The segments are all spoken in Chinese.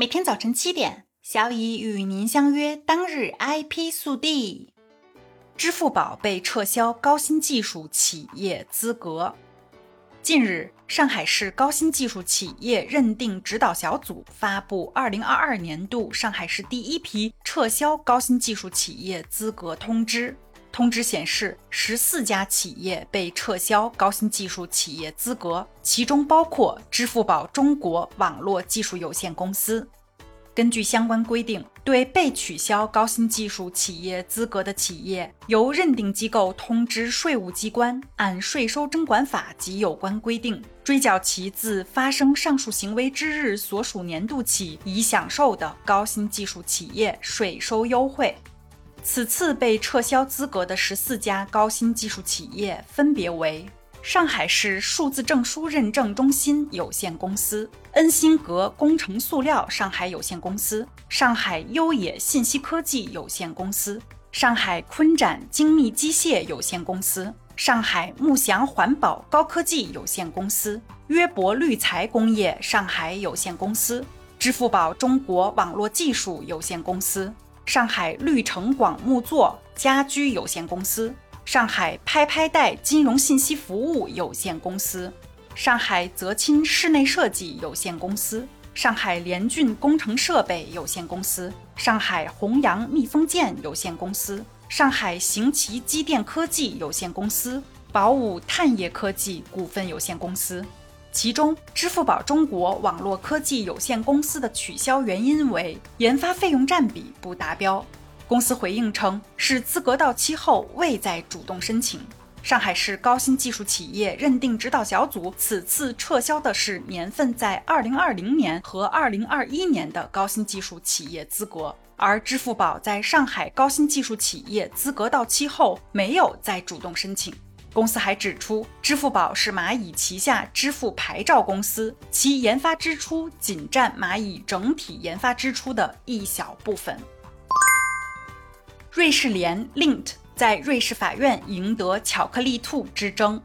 每天早晨七点，小乙与您相约。当日 IP 速递：支付宝被撤销高新技术企业资格。近日，上海市高新技术企业认定指导小组发布二零二二年度上海市第一批撤销高新技术企业资格通知。通知显示，十四家企业被撤销高新技术企业资格，其中包括支付宝中国网络技术有限公司。根据相关规定，对被取消高新技术企业资格的企业，由认定机构通知税务机关，按税收征管法及有关规定，追缴其自发生上述行为之日所属年度起已享受的高新技术企业税收优惠。此次被撤销资格的十四家高新技术企业分别为：上海市数字证书认证中心有限公司、恩新格工程塑料上海有限公司、上海优野信息科技有限公司、上海坤展精密机械有限公司、上海慕祥环保高科技有限公司、约博绿材工业上海有限公司、支付宝中国网络技术有限公司。上海绿城广木座家居有限公司、上海拍拍贷金融信息服务有限公司、上海泽钦室内设计有限公司、上海联骏工程设备有限公司、上海弘扬密封件有限公司、上海行奇机电科技有限公司、宝武碳业科技股份有限公司。其中，支付宝中国网络科技有限公司的取消原因为研发费用占比不达标。公司回应称，是资格到期后未再主动申请。上海市高新技术企业认定指导小组此次撤销的是年份在2020年和2021年的高新技术企业资格，而支付宝在上海高新技术企业资格到期后没有再主动申请。公司还指出，支付宝是蚂蚁旗下支付牌照公司，其研发支出仅占蚂蚁整体研发支出的一小部分。瑞士联 Lint 在瑞士法院赢得巧克力兔之争。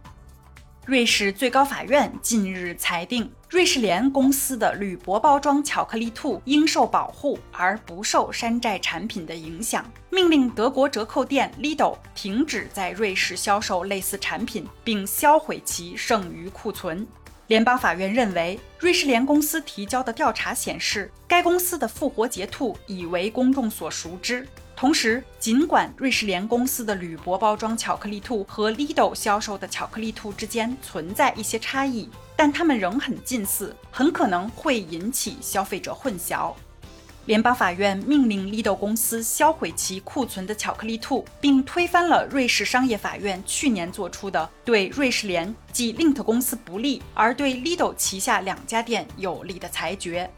瑞士最高法院近日裁定，瑞士莲公司的铝箔包装巧克力兔应受保护，而不受山寨产品的影响，命令德国折扣店 Lidl 停止在瑞士销售类似产品，并销毁其剩余库存。联邦法院认为，瑞士莲公司提交的调查显示，该公司的复活节兔已为公众所熟知。同时，尽管瑞士莲公司的铝箔包装巧克力兔和 Lidl 销售的巧克力兔之间存在一些差异，但它们仍很近似，很可能会引起消费者混淆。联邦法院命令 Lidl 公司销毁其库存的巧克力兔，并推翻了瑞士商业法院去年作出的对瑞士莲即 Lint 公司不利，而对 Lidl 旗下两家店有利的裁决。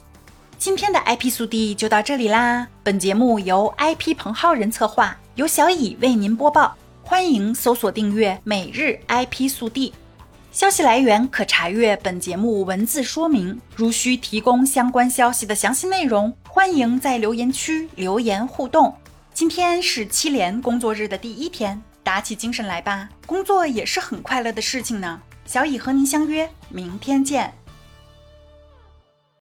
今天的 IP 速递就到这里啦！本节目由 IP 彭浩人策划，由小乙为您播报。欢迎搜索订阅每日 IP 速递。消息来源可查阅本节目文字说明。如需提供相关消息的详细内容，欢迎在留言区留言互动。今天是七连工作日的第一天，打起精神来吧！工作也是很快乐的事情呢。小乙和您相约明天见。